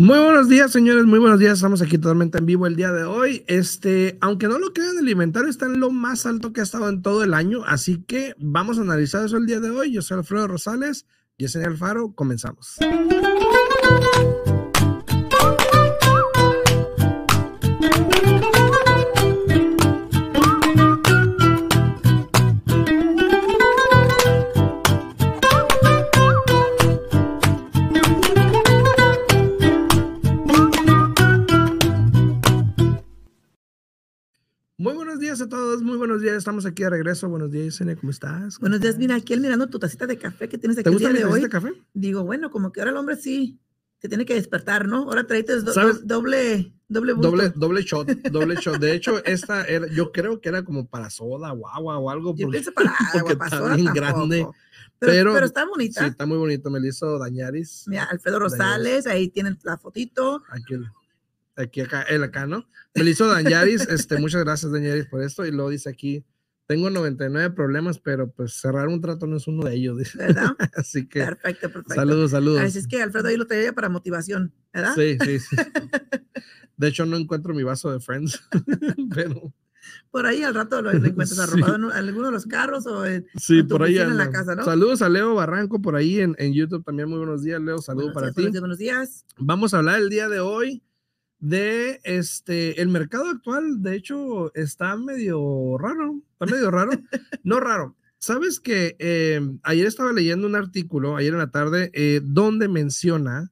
Muy buenos días, señores, muy buenos días. Estamos aquí totalmente en vivo el día de hoy. Este, aunque no lo crean, el inventario está en lo más alto que ha estado en todo el año, así que vamos a analizar eso el día de hoy. Yo soy Alfredo Rosales, soy Alfaro, comenzamos. Días a todos, muy buenos días. Estamos aquí de regreso. Buenos días, Yesenia, ¿cómo estás? ¿Cómo buenos días, mira, aquí él mirando tu tacita de café que tienes aquí ¿Te el gusta día mi de hoy. de café? Digo, bueno, como que ahora el hombre sí se tiene que despertar, ¿no? Ahora traíste do- doble, doble. Doble, doble shot, doble shot. De hecho, esta era, yo creo que era como para soda o agua o algo. Yo porque- pienso para porque agua, para está soda bien tampoco. grande, Pero, pero- pero está Sí, bonita. está muy bonito. Me lo hizo Dañaris. Mira, Alfredo Rosales, ahí tienen la fotito. Aquí, el- aquí acá, él acá, ¿no? Me lo hizo Dañaris. Este, muchas gracias, Dañaris, por esto. Y luego dice aquí, tengo 99 problemas, pero pues cerrar un trato no es uno de ellos. dice. ¿Verdad? Así que Perfecto, perfecto. saludos, saludos. Así es que Alfredo ahí lo traía para motivación, ¿verdad? Sí, sí, sí. De hecho, no encuentro mi vaso de Friends, pero Por ahí al rato lo, lo encuentras Sí. arropado en un- alguno de los carros o en, sí, por ahí en la casa, ¿no? Saludos a Leo Barranco por ahí en, en YouTube también. Muy buenos días, Leo. Saludos Buenos para días, ti. Buenos días. Vamos a hablar el día de hoy de este el mercado actual. De hecho, está medio raro. Está medio raro. No raro. Sabes que eh, ayer estaba leyendo un artículo, ayer en la tarde, eh, donde menciona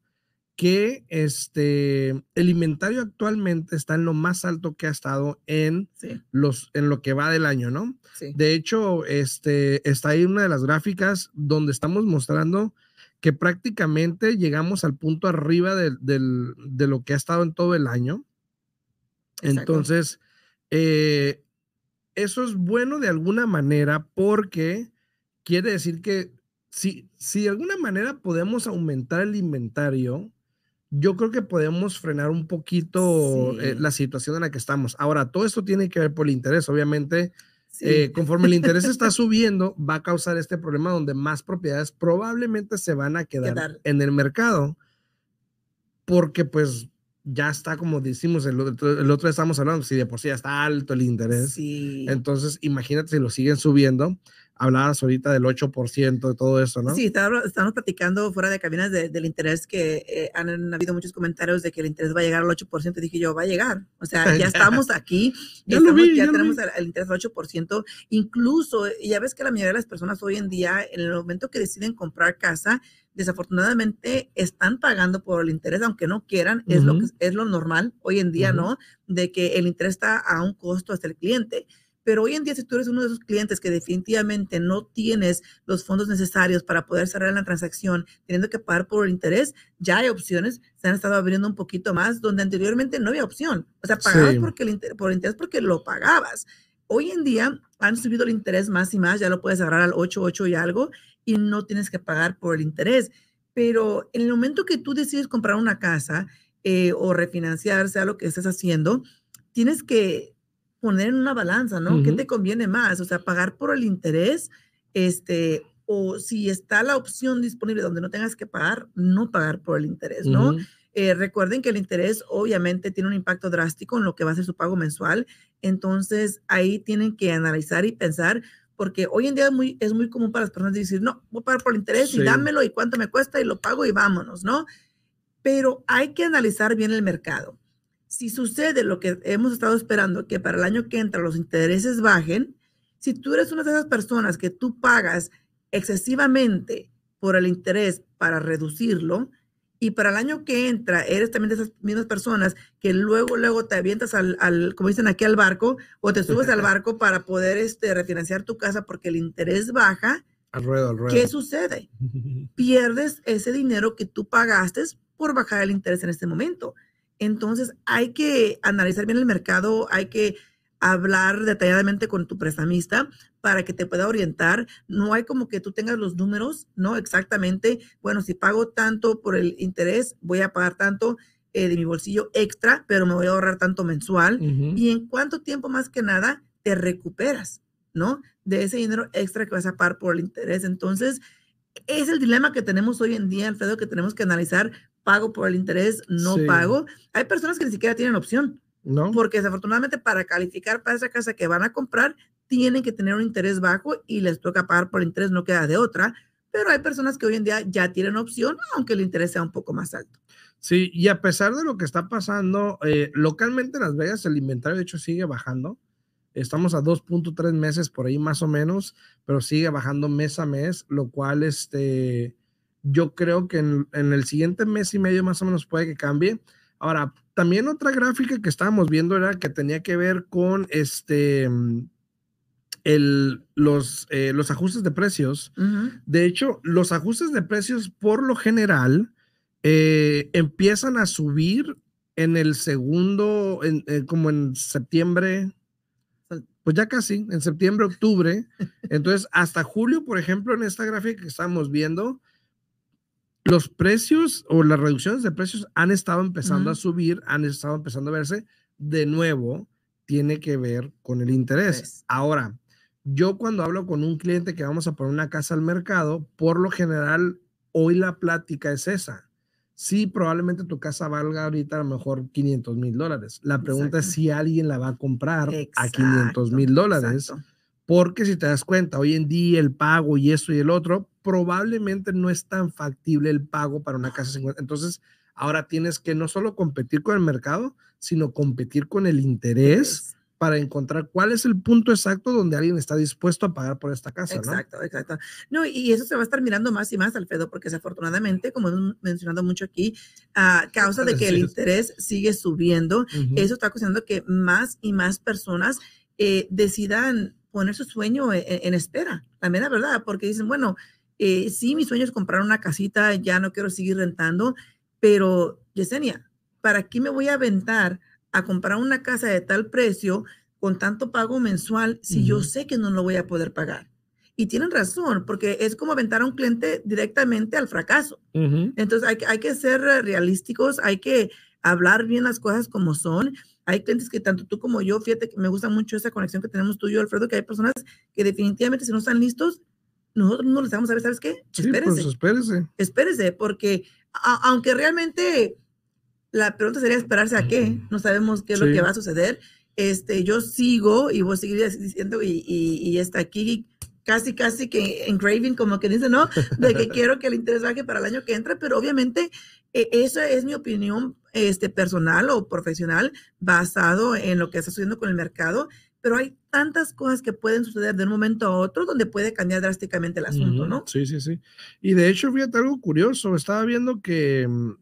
que este el inventario actualmente está en lo más alto que ha estado en Sí, los en lo que va del año, ¿no? sí. De hecho, este, está ahí una de las gráficas donde estamos mostrando que prácticamente llegamos al punto arriba del- de lo que ha estado en todo el año. Exacto. Entonces, eh, eso es bueno de alguna manera porque quiere decir que si, si de alguna manera podemos aumentar el inventario, yo creo que podemos frenar un poquito eh, la situación en la que estamos. Ahora, todo esto tiene que ver por el interés, obviamente. Sí. Eh, conforme el interés está subiendo, va a causar este problema donde más propiedades probablemente se van a quedar, Quedar. en el mercado porque pues ya está como decimos el otro, el otro día estábamos hablando, si de por sí ya está alto el interés, sí. entonces imagínate si lo siguen subiendo, hablabas ahorita del 8% de todo eso, ¿no? Sí, estábamos platicando fuera de cabinas de- del interés que eh, han, han habido muchos comentarios de que el interés va a llegar al 8%. Dije yo, va a llegar. O sea, ya estamos aquí. Ya lo estamos- vi, ya ya lo tenemos el, interés al 8%. Incluso, eh, ya ves que la mayoría de las personas hoy en día, en el momento que deciden comprar casa, desafortunadamente están pagando por el interés, aunque no quieran, es, lo que, es lo normal hoy en día. ¿no? De que el interés está a un costo hasta el cliente. Pero hoy en día, si tú eres uno de esos clientes que definitivamente no tienes los fondos necesarios para poder cerrar la transacción, teniendo que pagar por el interés, ya hay opciones, se han estado abriendo un poquito más, donde anteriormente no había opción. O sea, pagabas Sí. porque el inter- por el interés porque lo pagabas. Hoy en día han subido el interés más y más, ya lo puedes cerrar al 8, 8 y algo, y no tienes que pagar por el interés. Pero en el momento que tú decides comprar una casa eh, o refinanciar, sea lo que estés haciendo, tienes que poner en una balanza, ¿no? ¿Qué Ujú. te conviene más? O sea, pagar por el interés, este, o si está la opción disponible donde no tengas que pagar, no pagar por el interés, ¿no? Ujú. Eh, recuerden que el interés obviamente tiene un impacto drástico en lo que va a ser su pago mensual. Entonces, ahí tienen que analizar y pensar, porque hoy en día es muy, es muy común para las personas decir, no, voy a pagar por el interés Sí. y dámelo y cuánto me cuesta y lo pago y vámonos, ¿no? Pero hay que analizar bien el mercado. Si sucede lo que hemos estado esperando, que para el año que entra los intereses bajen, si tú eres una de esas personas que tú pagas excesivamente por el interés para reducirlo, y para el año que entra eres también de esas mismas personas que luego, luego te avientas al, al, como dicen aquí, al barco, o te subes al barco para poder este, refinanciar tu casa porque el interés baja, Al ruedo, al ruedo. ¿qué sucede? Pierdes ese dinero que tú pagaste por bajar el interés en este momento. Entonces hay que analizar bien el mercado, hay que hablar detalladamente con tu prestamista para que te pueda orientar. No hay como que tú tengas los números, ¿no? Exactamente, bueno, si pago tanto por el interés, voy a pagar tanto eh, de mi bolsillo extra, pero me voy a ahorrar tanto mensual. ¿Y en cuánto tiempo más que nada te recuperas, ¿no? De ese dinero extra que vas a pagar por el interés. Entonces, es el dilema que tenemos hoy en día, Alfredo, que tenemos que analizar pago por el interés, no Sí. pago. Hay personas que ni siquiera tienen opción, ¿No? porque desafortunadamente para calificar para esa casa que van a comprar, tienen que tener un interés bajo y les toca pagar por el interés, no queda de otra. Pero hay personas que hoy en día ya tienen opción, aunque el interés sea un poco más alto. Sí, y a pesar de lo que está pasando, eh, localmente en Las Vegas el inventario de hecho sigue bajando. Estamos a 2.3 meses por ahí más o menos, pero sigue bajando mes a mes, lo cual este, yo creo que en, en el siguiente mes y medio más o menos puede que cambie. Ahora, también otra gráfica que estábamos viendo era que tenía que ver con este, mm, el, los, eh, los ajustes de precios. De hecho, los ajustes de precios por lo general eh, empiezan a subir en el segundo, en- eh, como en septiembre, pues ya casi, en septiembre, octubre. Entonces, hasta julio, por ejemplo, en esta gráfica que estamos viendo, los precios o las reducciones de precios han estado empezando a subir, han estado empezando a verse. De nuevo, tiene que ver con el interés. Pues. Ahora, yo cuando hablo con un cliente que vamos a poner una casa al mercado, por lo general, hoy la plática es esa. Sí, probablemente tu casa valga ahorita a lo mejor 500 mil dólares. La pregunta es si alguien la va a comprar a Exacto, 500 mil dólares. exacto. Porque si te das cuenta, hoy en día el pago y esto y el otro, probablemente no es tan factible el pago para una casa 50. Entonces, ahora tienes que no solo competir con el mercado, sino competir con el interés para encontrar cuál es el punto exacto donde alguien está dispuesto a pagar por esta casa, ¿no? Exacto, exacto. No, y eso se va a estar mirando más y más, Alfredo, porque desafortunadamente, como hemos mencionado mucho aquí, a causa de que el interés sigue subiendo, eso está causando que más y más personas eh, decidan poner su sueño en, en espera. También la verdad, porque dicen, bueno, eh, sí, mi sueño es comprar una casita, ya no quiero seguir rentando, pero Yesenia, ¿para qué me voy a aventar a comprar una casa de tal precio con tanto pago mensual si yo sé que no lo voy a poder pagar? Y tienen razón, porque es como aventar a un cliente directamente al fracaso. Entonces hay, que- hay que ser eh, realísticos, hay que hablar bien las cosas como son. Hay clientes que tanto tú como yo, fíjate que me gusta mucho esa conexión que tenemos tú y yo, Alfredo, que hay personas que definitivamente si no están listos, nosotros no les vamos a ver, ¿sabes qué? Sí, Espérense, pues espérese. espérese, porque a- aunque realmente la pregunta sería esperarse a qué, no sabemos qué es lo que va a suceder. Este, yo sigo y voy a seguir diciendo y, y, y está aquí casi, casi que engraving, como que dice, ¿no? De que quiero que el interés baje para el año que entra, pero obviamente eh, esa es mi opinión este, personal o profesional basado en lo que está sucediendo con el mercado, pero hay tantas cosas que pueden suceder de un momento a otro donde puede cambiar drásticamente el asunto. ¿no? Sí, sí, sí. Y de hecho, fíjate algo curioso, estaba viendo que mm,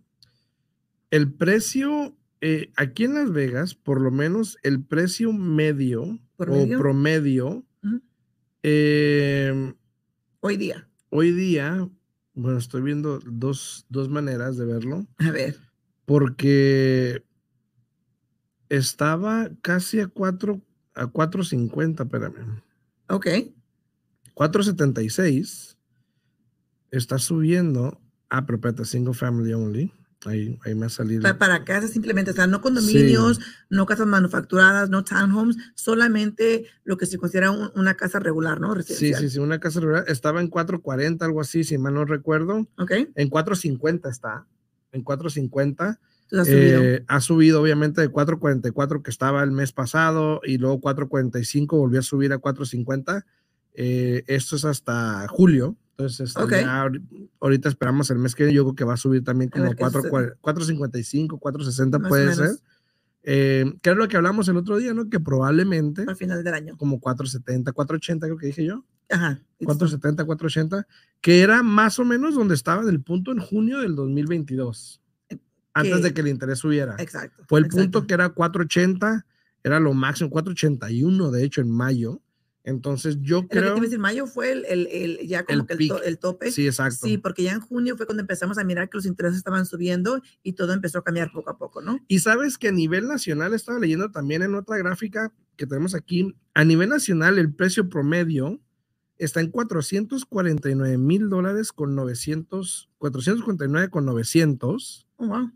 el precio eh, aquí en Las Vegas, por lo menos el precio medio ¿Promedio? o promedio, eh, Hoy día. hoy día, bueno, estoy viendo dos, dos maneras de verlo, A ver. porque estaba casi a 4 a 4.50, espérame. Ok. 476 está subiendo. Ah, pero espérate, single family only. Ahí, ahí me ha salido. Pa- Para casas simplemente, o sea, no condominios, no casas manufacturadas, no townhomes, solamente lo que se considera un- una casa regular, ¿no? Sí, sí, sí, una casa rural. Estaba en 440, algo así, si mal no recuerdo. Ok. En 450 está. En 450. Entonces ha subido. Eh, ha subido obviamente de 444 que estaba el mes pasado y luego 445 volvió a subir a 450. Eh, esto es hasta julio. Entonces, este, Ok. ya ahori- ahorita esperamos el mes que. Yo creo que va a subir también como ver qué 4, sucede. 455, 460 Más o puede ser. Eh, que es lo que hablamos el otro día, ¿no? Que probablemente al final del año. como 470, 480 creo que dije yo. Ajá. 470, 480, que era más o menos donde estaba del punto en junio del 2022, antes Que- de que el interés subiera. Exacto. Fue el exacto. punto que era 480, era lo máximo, 481 de hecho en mayo. Entonces yo creo... iba a decir, mayo fue el, el, el- ya como El que to- el tope. Sí, exacto. Sí, porque ya en junio fue cuando empezamos a mirar que los intereses estaban subiendo y todo empezó a cambiar poco a poco, ¿no? Y sabes que a nivel nacional, estaba leyendo también en otra gráfica que tenemos aquí, a nivel nacional el precio promedio está en 449 mil dólares con 900, 449 con 900. Oh, wow.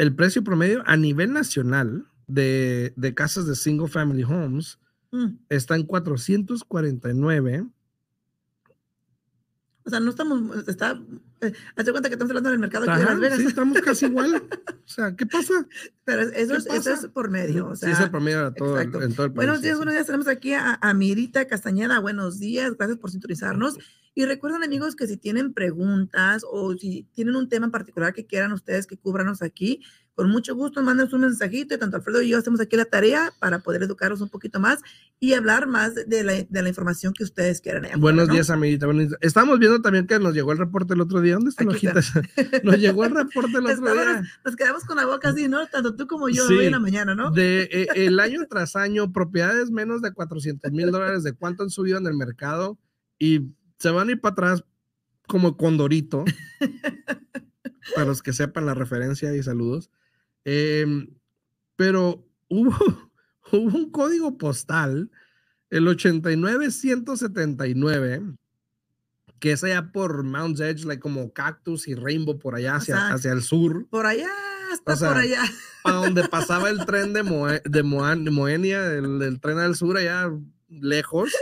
El precio promedio a nivel nacional de, de casas de single family homes Mm, está en 449 O sea, no estamos, está, eh, hazte cuenta que estamos hablando del mercado aquí de Ajá, Las Vegas. sí, estamos casi igual. O sea, ¿qué pasa? Pero eso, ¿Qué es, eso pasa? es por medio. O sea, sí, es el promedio de todo, exacto. en todo el país. Buenos días, buenos días. Tenemos aquí a, a Mirita Castañeda. Buenos días, gracias por sintonizarnos. Y recuerden, amigos, que si tienen preguntas o si tienen un tema en particular que quieran ustedes que cubranos aquí, con mucho gusto, mándenos un mensajito y tanto Alfredo y yo hacemos aquí la tarea para poder educarlos un poquito más y hablar más de la, de la información que ustedes quieran. allá Buenos ¿no? días, amiguita. buenos. Estamos viendo también que nos llegó el reporte el otro día. ¿Dónde está la Aquí hojita? Nos llegó el reporte el otro día. Nos quedamos con la boca así, ¿no? Tanto tú como yo Sí. hoy en la mañana, ¿no? De eh, el año tras año, propiedades menos de 400 mil dólares de cuánto han subido en el mercado y se van a ir para atrás como Condorito. para los que sepan la referencia y saludos. Em, pero hubo, hubo un código postal, el 89179, que es allá por Mount's Edge, like como Cactus y Rainbow por allá hacia, sea, hacia el sur Por allá, hasta O sea, por allá. a donde pasaba el tren de, Moe- de Moan- de Moenia, el, el tren al sur, allá lejos.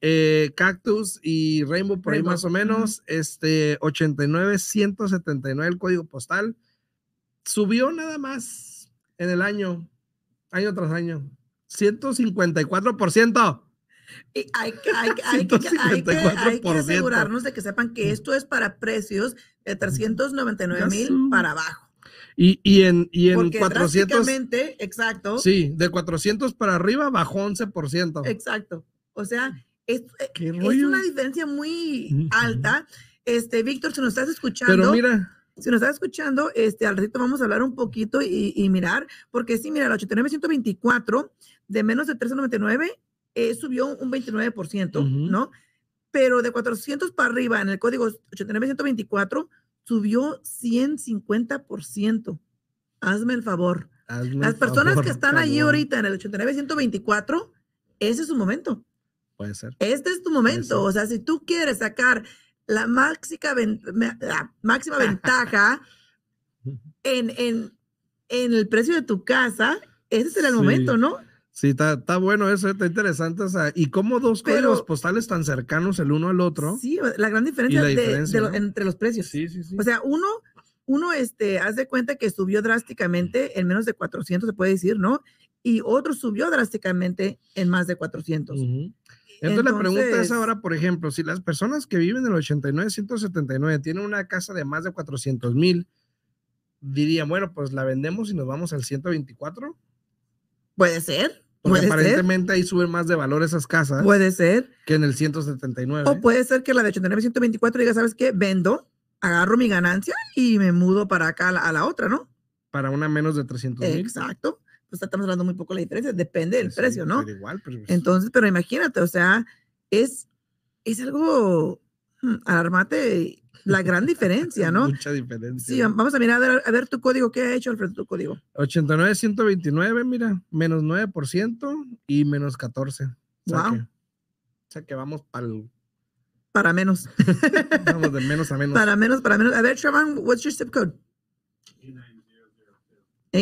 Eh, Cactus y Rainbow, por Rainbow, ahí más o menos. Este 89 179 el código postal. Subió nada más en el año, año tras año. 154%. Y hay hay, hay, hay, que, hay que 154%. asegurarnos de que sepan que esto es para precios de 399 Ya mil para abajo. Y, y en, y en Porque 400. drásticamente, exacto, Sí, de 400 para arriba bajó 11%. exacto. O sea, es, ¿Qué es una diferencia muy alta. Este, Víctor, si nos estás escuchando, Pero mira, si nos estás escuchando, este, al ratito vamos a hablar un poquito y, y mirar, porque sí, mira, el 89-124 de menos de 399 eh, subió un 29%, Ujú. ¿no? Pero de 400 para arriba en el código 89-124 subió 150%. Hazme el favor. hazme Las personas favor, que están allí cabrón. ahorita en el 89-124, ese es su momento. Puede ser. Este es tu momento. O sea, si tú quieres sacar la la máxima ventaja en, en, en el precio de tu casa, ese será el Sí. momento, ¿no? Sí, está, bueno eso, está interesante. O sea, y cómo dos Pero- códigos postales tan cercanos el uno al otro. Sí, la gran diferencia, la de- entre los precios. sí, sí. sí. O sea, uno, uno, este, haz de cuenta que subió drásticamente en menos de 400, se puede decir, ¿no? Y otro subió drásticamente en más de 400. Ujú. Entonces, la pregunta es ahora, por ejemplo, si las personas que viven en el 89, 179 tienen una casa de más de 400 mil, dirían, bueno, pues la vendemos y nos vamos al 124. Puede ser, Porque puede ser, aparentemente ahí suben más de valor esas casas puede ser. que en el 179. O puede ser que la de 89, 124 diga, ¿sabes qué? Vendo, agarro mi ganancia y me mudo para acá a la, a la otra, ¿no? Para una menos de 300 mil. Exacto. Pues estamos hablando muy poco de la diferencia, depende del Pues sí, precio, ¿no? pero igual, pero pues, Entonces, pero imagínate, o sea, es, es algo mm, alarmante la gran diferencia, ¿no? Mucha diferencia. Sí, vamos a mirar a ver, a ver tu código, ¿qué ha hecho Alfredo tu código? 89, 129, mira, menos 9% y menos 14. O sea, Wow. que, o sea que vamos pa'l- Para menos, vamos de menos a menos. para menos, para menos. A ver, Trevon, what's your zip code?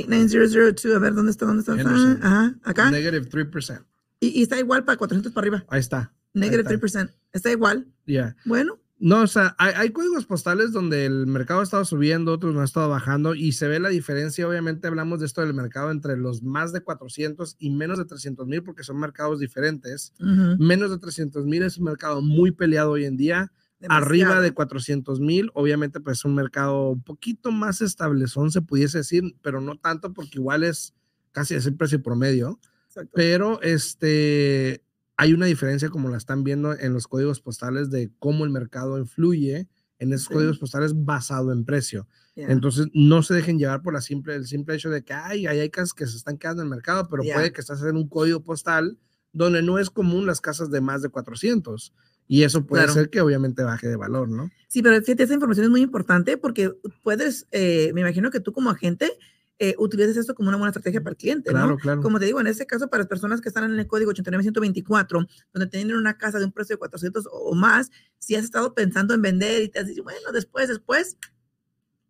89002, a ver, ¿dónde está? ¿Dónde está? Henderson. Ajá, acá. Negative 3%. Y, y está igual para 400 para arriba. Ahí está. Negative está. 3%. Está igual. Ya. Bueno, No, o sea, hay, hay códigos postales donde el mercado ha estado subiendo, otros no ha estado bajando y se ve la diferencia. Obviamente hablamos de esto del mercado entre los más de 400 y menos de 300 mil porque son mercados diferentes. ujú, Menos de 300 mil es un mercado muy peleado hoy en día. Arriba de 400 mil, obviamente pues es un mercado un poquito más establezón, se pudiese decir, pero no tanto porque igual es casi es el precio promedio. Exacto. Pero este, hay una diferencia como la están viendo en los códigos postales de cómo el mercado influye en esos Sí. códigos postales basado en precio. Entonces, no se dejen llevar por la simple, el simple hecho de que ay, hay casas que se están quedando en el mercado, pero puede que estás en un código postal donde no es común las casas de más de 400. Y eso puede Claro. ser que obviamente baje de valor, ¿no? Sí, pero fíjate, esa información es muy importante porque puedes, eh, me imagino que tú como agente eh, utilizas esto como una buena estrategia para el cliente, Claro, ¿no? claro. Como te digo, en este caso, para las personas que están en el código 89124, donde tienen una casa de un precio de 400 o más, si has estado pensando en vender y te has dicho, bueno, después, después,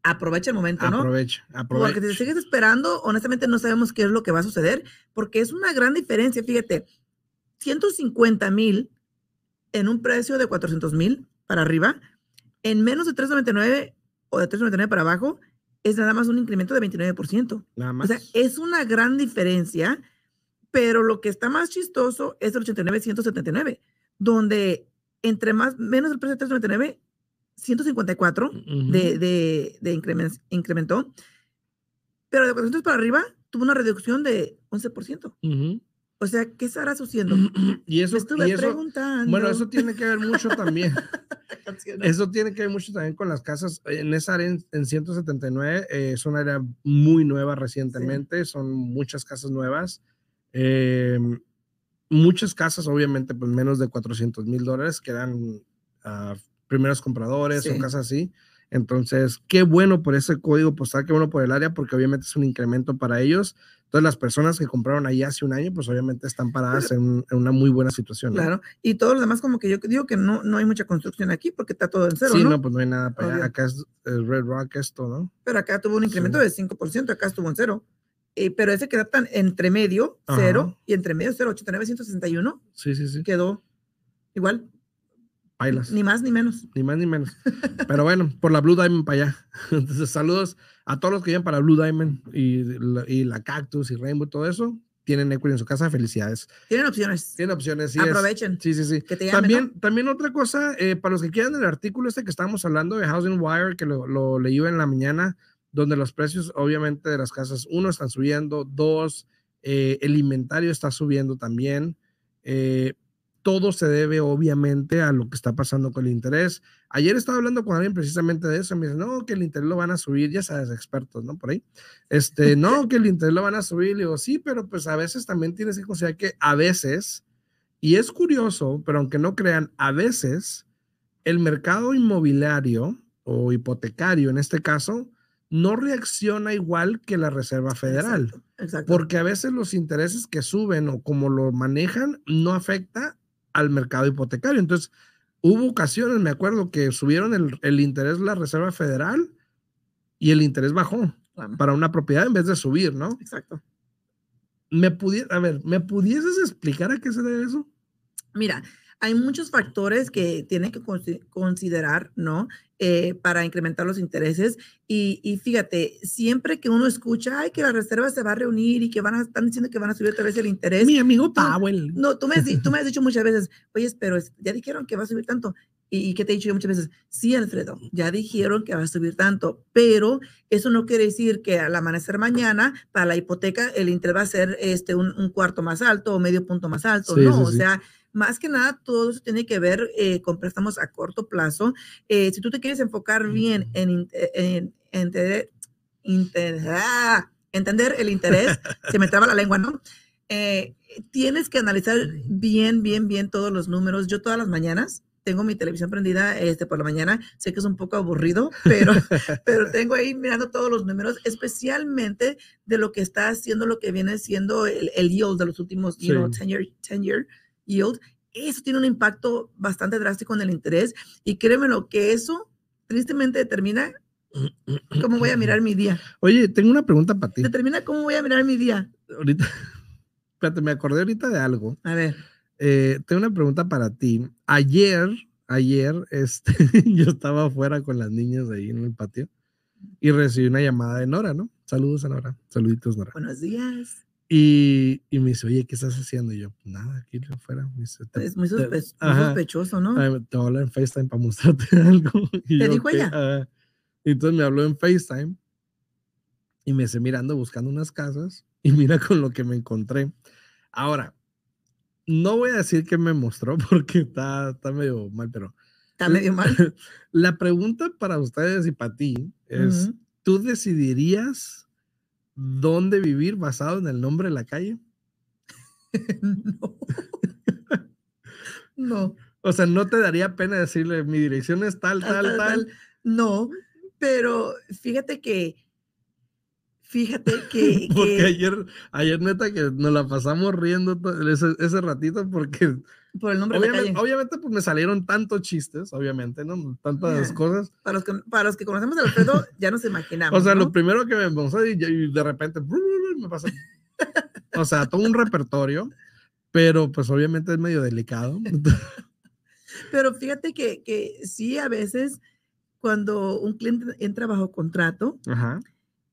aprovecha el momento, ¿no? Aprovecha, Porque si te aprovecha. sigues esperando, honestamente no sabemos qué es lo que va a suceder, porque es una gran diferencia. Fíjate, 150 mil en un precio de 400 mil para arriba En menos de 3.99 o de 3.99 para abajo, es nada más un incremento de 29%. Nada O más. sea, es una gran diferencia, pero lo que está más chistoso es el 89-179, donde entre más, menos del precio de 399, 154 Ujú. de, de, de incremen- incrementó, pero de 400 para arriba tuvo una reducción de 11%. Ujú. O sea, ¿qué estará sucediendo? Y eso, Me estuve y eso- preguntando. bueno, eso tiene que ver mucho también. Eso tiene que ver mucho también con las casas. En esa área, en, en 179, eh, es una área muy nueva recientemente, son muchas casas nuevas. eh, muchas casas, obviamente, pues menos de 400 mil dólares, que eran ah, primeros compradores o Sí. cosas así. Entonces, qué bueno por ese código postal, qué bueno por el área, porque obviamente es un incremento para ellos. Entonces, las personas que compraron ahí hace un año, pues obviamente están paradas en, un- en una muy buena situación. ¿no? Claro, y todos los demás como que yo digo que no, no hay mucha construcción aquí porque está todo en cero, sí, ¿no? no, pues no hay nada para allá. Acá es el Red Rock esto, ¿no? Pero acá tuvo un incremento Sí. de 5%, acá estuvo en cero. Eh, pero ese queda tan entre medio, Ajá. cero, y entre medio, cero, 89, 161, Sí, sí, sí. quedó igual, Bailas. ni más ni menos. Ni más ni menos. Pero bueno, por la Blue Diamond para allá. Entonces, saludos a todos los que llegan para Blue Diamond y la, y la Cactus y Rainbow, todo eso. Tienen equity en su casa. Felicidades. Tienen opciones. Tienen opciones. Sí, es- Aprovechen. sí, sí, sí. Que te llamen, También, ¿no? también otra cosa, eh, para los que quieran el artículo este que estábamos hablando de Housing Wire, que lo, lo leí en la mañana, donde los precios obviamente de las casas, uno, están subiendo, dos, eh, el inventario está subiendo también. eh, todo se debe obviamente a lo que está pasando con el interés. Ayer estaba hablando con alguien precisamente de eso, me dice, no, que el interés lo van a subir, ya sabes, expertos, ¿no? Por ahí. Este, no, que el interés lo van a subir. Le digo, sí, pero pues a veces también tienes que considerar que a veces, y es curioso, pero aunque no crean, a veces el mercado inmobiliario o hipotecario en este caso no reacciona igual que la Reserva Federal, Exacto, exacto. porque a veces los intereses que suben o como lo manejan no afecta al mercado hipotecario. Entonces, hubo ocasiones, me acuerdo, que subieron el, el interés de la Reserva Federal y el interés bajó Claro, para una propiedad en vez de subir, ¿no? Exacto. Me pudi- a ver, ¿me pudieses explicar a qué se debe eso? Mira, hay muchos factores que tienen que consi- considerar, ¿no? Eh, para incrementar los intereses. Y, y fíjate, siempre que uno escucha, ay, que la reserva se va a reunir y que van a, están diciendo que van a subir otra vez el interés. Mi amigo tú- Powell. No, tú me, tú me has dicho muchas veces, oye, pero ya dijeron que va a subir tanto. ¿Y, qué te he dicho yo muchas veces? Sí, Alfredo, ya dijeron que va a subir tanto, pero eso no quiere decir que al amanecer mañana, para la hipoteca, el interés va a ser este, un, un cuarto más alto o medio punto más alto. Sí, no, o sí. sea, más que nada, todo eso tiene que ver eh, con préstamos a corto plazo. Eh, si tú te quieres enfocar bien en, in- en, en entender, inte- ah, entender el interés, se me traba la lengua, ¿no? Eh, tienes que analizar bien, bien, bien todos los números. Yo todas las mañanas tengo mi televisión prendida este, por la mañana. Sé que es un poco aburrido, pero, pero tengo ahí mirando todos los números, especialmente de lo que está haciendo, lo que viene siendo el, el yield de los últimos, you Sí. know, 10 year, 10 year yield. Eso tiene un impacto bastante drástico en el interés. Y créeme lo que eso tristemente determina cómo voy a mirar mi día. Oye, tengo una pregunta para ti. Determina cómo voy a mirar mi día. Ahorita, espérate, me acordé ahorita de algo. A ver. Eh, tengo una pregunta para ti. Ayer, ayer, este, yo estaba afuera con las niñas ahí en el patio y recibí una llamada de Nora, ¿no? Saludos a Nora. Saluditos, Nora. Buenos días. Y, y me dice, oye, ¿qué estás haciendo? Y yo, nada, aquí afuera. Me dice, "Te- Es muy, sospe- muy sospechoso, ¿no? Ay, te voy a hablar en FaceTime para mostrarte algo. Y ¿Te yo, dijo "Ok". ella? Entonces me habló en FaceTime y me dice, mirando, buscando unas casas y mira con lo que me encontré. Ahora, no voy a decir que me mostró porque está, está medio mal, pero Está medio mal. la pregunta para ustedes y para ti es, Ujú. ¿tú decidirías dónde vivir basado en el nombre de la calle? no. no. O sea, ¿no te daría pena decirle, mi dirección es tal, tal, tal? No, pero fíjate que, fíjate que, Porque ayer, ayer neta que nos la pasamos riendo ese, ese ratito porque por el nombre de la obviamente, calle, obviamente pues me salieron tantos chistes, obviamente, ¿no? Tantas cosas. para los, que, para los que conocemos a Alfredo, ya nos imaginamos. O sea, ¿no? lo primero que me pasó y, y de repente me pasa. O sea, todo un repertorio, pero pues obviamente es medio delicado. Pero fíjate que, que sí, a veces cuando un cliente entra bajo contrato Ajá.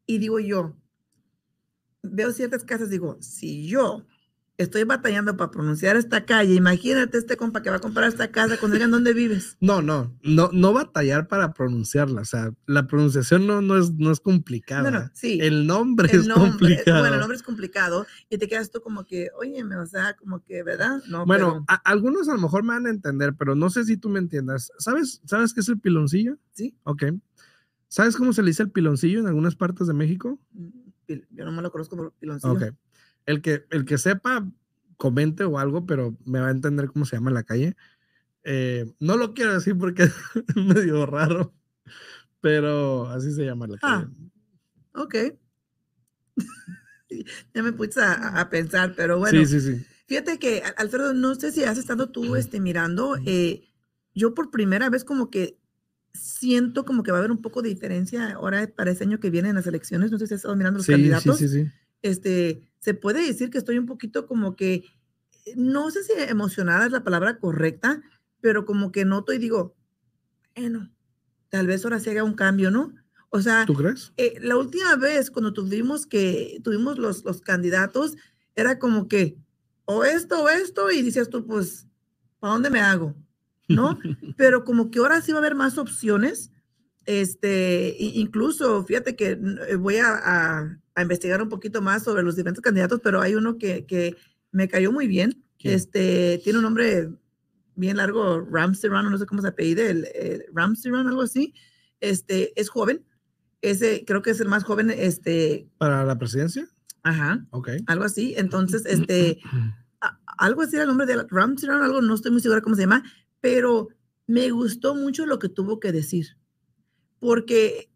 Y digo yo, veo ciertas casas, digo, si yo estoy batallando para pronunciar esta calle, imagínate este compa que va a comprar esta casa cuando digan dónde vives. No, no, no, no batallar para pronunciarla. O sea, la pronunciación no, no, es, no es complicada. No, no, sí. El nombre El es nombre, complicado. bueno, el nombre es complicado y te quedas tú como que, oye, o sea, como que, ¿verdad? No, Bueno, pero- a- algunos a lo mejor me van a entender, pero no sé si tú me entiendas. ¿Sabes, ¿Sabes qué es el piloncillo? sí. Ok. ¿Sabes cómo se le dice el piloncillo en algunas partes de México? Yo no me lo conozco por piloncillo. Ok. El que, el que sepa, comente o algo, pero me va a entender cómo se llama la calle. Eh, no lo quiero decir porque es medio raro, pero así se llama la Ah. calle. Ok. ya me puse a, a pensar, pero bueno. sí, sí, sí. Fíjate que, Al- Alfredo, no sé si has estado tú este, mirando, eh, yo por primera vez como que siento como que va a haber un poco de diferencia ahora para ese año que viene en las elecciones, no sé si has estado mirando los Sí, candidatos, sí, sí. este, se puede decir que estoy un poquito como que, eh, no sé si emocionada es la palabra correcta, pero como que noto y digo, bueno, tal vez ahora se haga un cambio, ¿no? O sea, ¿Tú crees? eh, la última vez cuando tuvimos que tuvimos los, los candidatos, era como que o esto o esto, y decías tú, pues, ¿para dónde me hago? ¿No? Pero como que ahora sí va a haber más opciones. Este, incluso, fíjate que eh, voy a, a- a investigar un poquito más sobre los diferentes candidatos, pero hay uno que, que me cayó muy bien. ¿Quién? Este, tiene un nombre bien largo, Ramsey Run, no sé cómo se apellida, el, el algo así. Este, es joven. Ese creo que es el más joven, este, ¿Para la presidencia? ajá, Ok. algo así. Entonces, este, a- algo así era el nombre de Ramsey Run, algo, no estoy muy segura cómo se llama, pero me gustó mucho lo que tuvo que decir. Porque,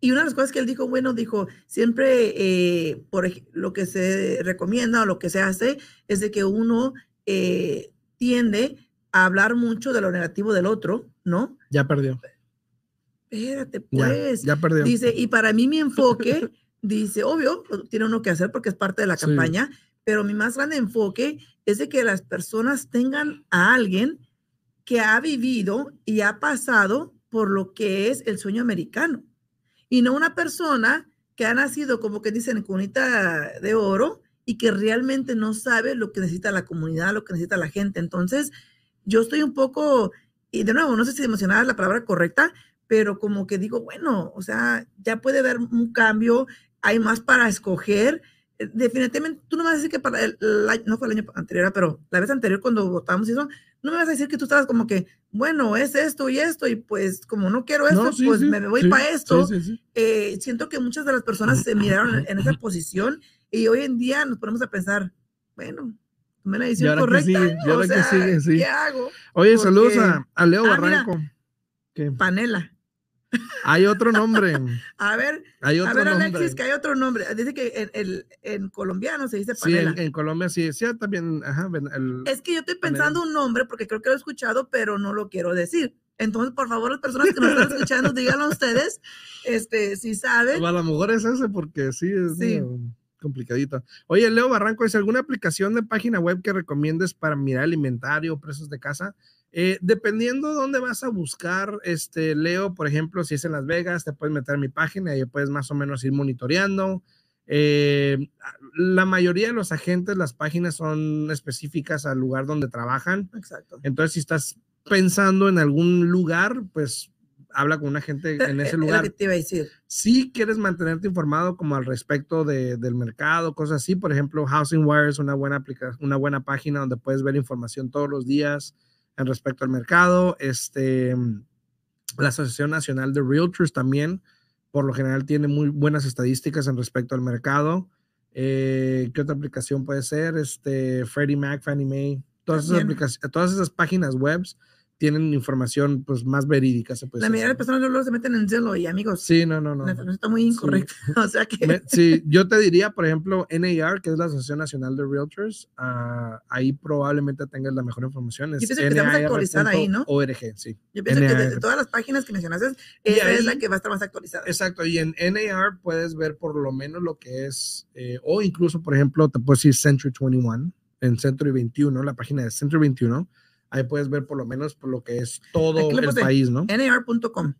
y una de las cosas que él dijo, bueno, dijo, siempre eh, por lo que se recomienda o lo que se hace es de que uno eh, tiende a hablar mucho de lo negativo del otro, ¿no? Ya perdió. Espérate, pues. ya perdió. Dice, y para mí mi enfoque, dice, obvio, tiene uno que hacer porque es parte de la Sí. campaña, pero mi más grande enfoque es de que las personas tengan a alguien que ha vivido y ha pasado por lo que es el sueño americano. Y no una persona que ha nacido, como que dicen, en cunita de oro y que realmente no sabe lo que necesita la comunidad, lo que necesita la gente. Entonces, yo estoy un poco, y de nuevo, no sé si emocionada es la palabra correcta, pero como que digo, bueno, o sea, ya puede haber un cambio, hay más para escoger. Eh, Definitivamente, tú no me vas a decir que para el, no fue el año anterior, pero la vez anterior cuando votamos y eso, no me vas a decir que tú estabas como que, bueno, es esto y esto, y pues como no quiero esto, No, sí, pues sí, me voy sí, para esto. Eh, siento que muchas de las personas se miraron en, en esa posición y hoy en día nos ponemos a pensar, bueno, la decisión ahora correcta. qué hago? Oye, saludos a, a Leo Ah. Barranco. Panela. Hay otro nombre. A ver, Hay a otro ver, nombre. Alexis, que hay otro nombre. Dice que en, el- en colombiano se dice Sí, panela. en, en Colombia sí. Sí, también. Ajá, el- Es que yo estoy Panela. pensando un nombre porque creo que lo he escuchado, pero no lo quiero decir. Entonces, por favor, las personas que nos están escuchando, díganlo ustedes, este, si saben. a lo mejor es ese porque sí es Sí. medio complicadito. Oye, Leo Barranco, ¿es alguna aplicación de página web que recomiendes para mirar el inventario o precios de casa? Eh, dependiendo de dónde vas a buscar, este, Leo, por ejemplo, si es en Las Vegas, te puedes meter a mi página y puedes más o menos ir monitoreando. Eh, la mayoría de los agentes, las páginas son específicas al lugar donde trabajan. Exacto. Entonces, si estás pensando en algún lugar, pues habla con una gente en ese es lo lugar que te iba a decir. si quieres mantenerte informado como al respecto de- del mercado, cosas así, por ejemplo, Housing Wire es una buena aplicación, una buena página donde puedes ver información todos los días en respecto al mercado. Este, la Asociación Nacional de Realtors también, por lo general, tiene muy buenas estadísticas en respecto al mercado. Eh, ¿Qué otra aplicación puede ser? Este, Freddie Mac, Fannie Mae, todas esas, todas esas páginas webs tienen información pues más verídica, se puede La mayoría de las personas luego se meten en Zillow y amigos. Sí, no, no, no. Está muy incorrecto. O sea que. Me- sí, yo te diría, por ejemplo, NAR, que es la Asociación Nacional de Realtors, ah, ahí probablemente tengas la mejor información. Es Yo pienso que actualizada ahí, ¿no? .org, sí. Yo pienso que de, NAR. de todas las páginas que mencionaste, esa es la ahí- que va a estar más actualizada. Exacto, y en NAR puedes ver por lo menos lo que es, eh, o incluso, por ejemplo, te puedo decir Century 21, en Century 21, la página de Century 21, ahí puedes ver por lo menos por lo que es todo el país, ¿no? NAR.com.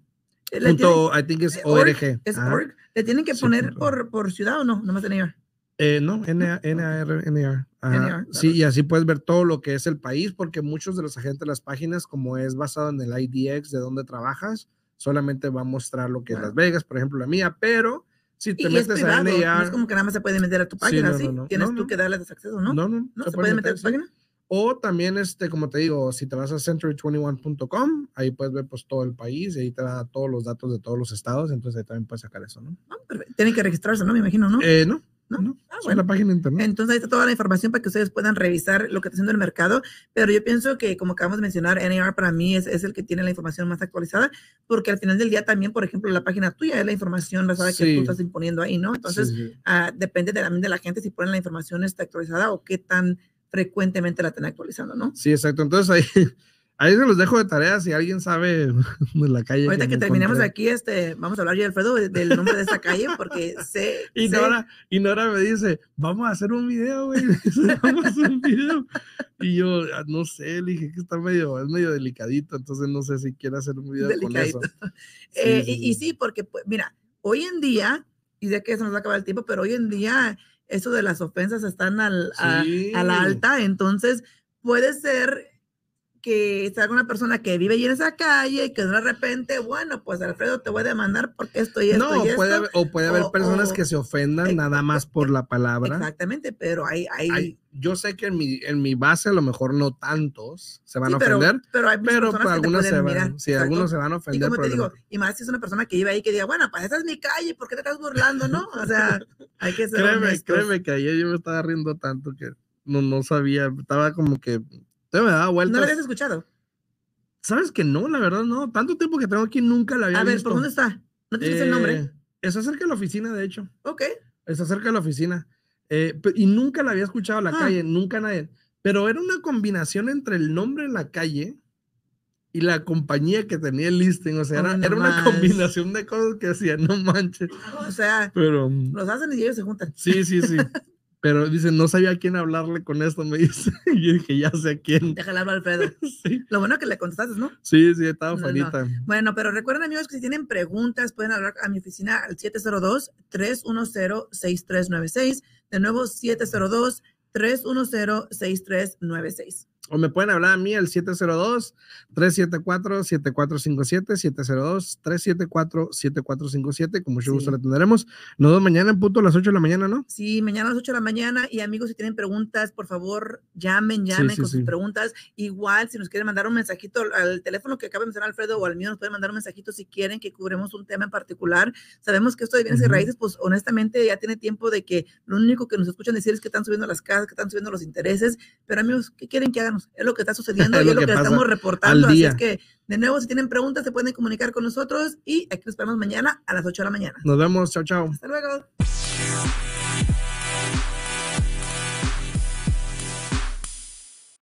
Punto, I think es eh, ORG. Es org. ¿Le tienen que Sí, poner por, por ciudad o no? Nomás NAR. Eh, no, NA NAR, NAR. NAR, Sí, claro. y así puedes ver todo lo que es el país, porque muchos de los agentes de las páginas, como es basado en el IDX de donde trabajas, solamente va a mostrar lo que es Claro. Las Vegas, por ejemplo, la mía, pero si te Y es metes a privado, no NAR, es como que nada más se puede meter a tu Sí, página, no, ¿sí? no, no. Tienes No, tú no. que darles acceso, ¿no? no, no, ¿No se se, puede puede meter a tu sí. página? O también, este, como te digo, si te vas a century21.com, ahí puedes ver pues todo el país y ahí te da todos los datos de todos los estados, entonces ahí también puedes sacar eso, ¿no? No, perfecto. Tienen que registrarse, ¿no? Me imagino, ¿no? Eh, no, ¿No? no, Ah, bueno. la página internet. Entonces ahí está toda la información para que ustedes puedan revisar lo que está haciendo el mercado. Pero yo pienso que, como acabamos de mencionar, NAR para mí es, es el que tiene la información más actualizada, porque al final del día también, por ejemplo, la página tuya es la información basada que Sí. tú estás imponiendo ahí, ¿no? Entonces, Sí, sí. ah, depende de, también de la gente si ponen la información está actualizada o qué tan frecuentemente la están actualizando, ¿no? Sí, exacto. Entonces ahí, ahí se los dejo de tarea si alguien sabe la calle. Ahorita que me terminemos aquí, este, vamos a hablar yo, Alfredo, de- del nombre de esta calle, porque sé, Y sé- Nora, y Nora me dice, vamos a hacer un video, güey. Vamos a hacer un video. Y yo, ah, no sé, le dije que está medio, es medio delicadito, entonces no sé si quiere hacer un video con eso. Delicadito. Eh, Sí, y, sí, y sí. sí, porque, pues, mira, hoy en día, y de que se nos va a acabar el tiempo, pero hoy en día eso de las ofensas están al, a, a la alta, entonces puede ser que salga una persona que vive ahí en esa calle y que de repente, bueno, pues Alfredo te voy a demandar porque esto y esto No, y puede esto. haber, o puede haber o- personas o- que se ofendan nada más por la palabra. Exactamente, pero hay, hay, Hay- yo sé que en mi, en mi base a lo mejor no tantos se van sí, a pero, ofender, pero hay pero para que te algunos se van, mirar, sí, algunos se van a Y ofender. como te digo, y más si es una persona que vive ahí que diga, bueno, pues esa es mi calle, ¿por qué te estás burlando, no? O sea, hay que ser créeme, honestos. créeme que ayer yo me estaba riendo tanto que no, no sabía, estaba como que, te me daba ¿No vueltas. lo habías escuchado? ¿Sabes que no? La verdad no, tanto tiempo que tengo aquí nunca la había A ver, visto. ¿por dónde está? ¿No tienes el nombre? Eh, Está cerca de la oficina, de hecho. Ok. Está cerca de la oficina. Eh, y nunca la había escuchado la Ah. calle, nunca nadie. Pero era una combinación entre el nombre en la calle y la compañía que tenía el listing. O sea, era, era una combinación de cosas que hacían, no manches. O sea, Pero los hacen y ellos se juntan. sí, sí, sí. Pero dice, no sabía a quién hablarle con esto, me dice. Y yo dije, ya sé a quién. Déjale hablar Alfredo. Sí, Lo bueno que le contestaste, ¿no? sí, sí, estaba No, no. bonita. Bueno, pero recuerden, amigos, que si tienen preguntas, pueden hablar a mi oficina al 702-310-6396. De nuevo, 702-310-6396. O me pueden hablar a mí al 702-374-7457, 702-374-7457, con mucho gusto Sí. la tendremos. Nos vemos mañana en punto a las 8 de la mañana, ¿no? Sí, mañana a las 8 de la mañana. Y amigos, si tienen preguntas, por favor, llamen, llamen sí, con sus preguntas. Igual, si nos quieren mandar un mensajito al- teléfono que acaba de mencionar Alfredo o al mío, nos pueden mandar un mensajito si quieren que cubremos un tema en particular. Sabemos que esto de bienes y raíces, pues honestamente ya tiene tiempo de que lo único que nos escuchan decir es que están subiendo las casas, que están subiendo los intereses. Pero amigos, ¿qué quieren que Es lo que está sucediendo Es y es lo que estamos reportando. Así día. es que, de nuevo, si tienen preguntas, se pueden comunicar con nosotros y aquí los esperamos mañana a las 8 de la mañana. Nos vemos, chao, chao. Hasta luego.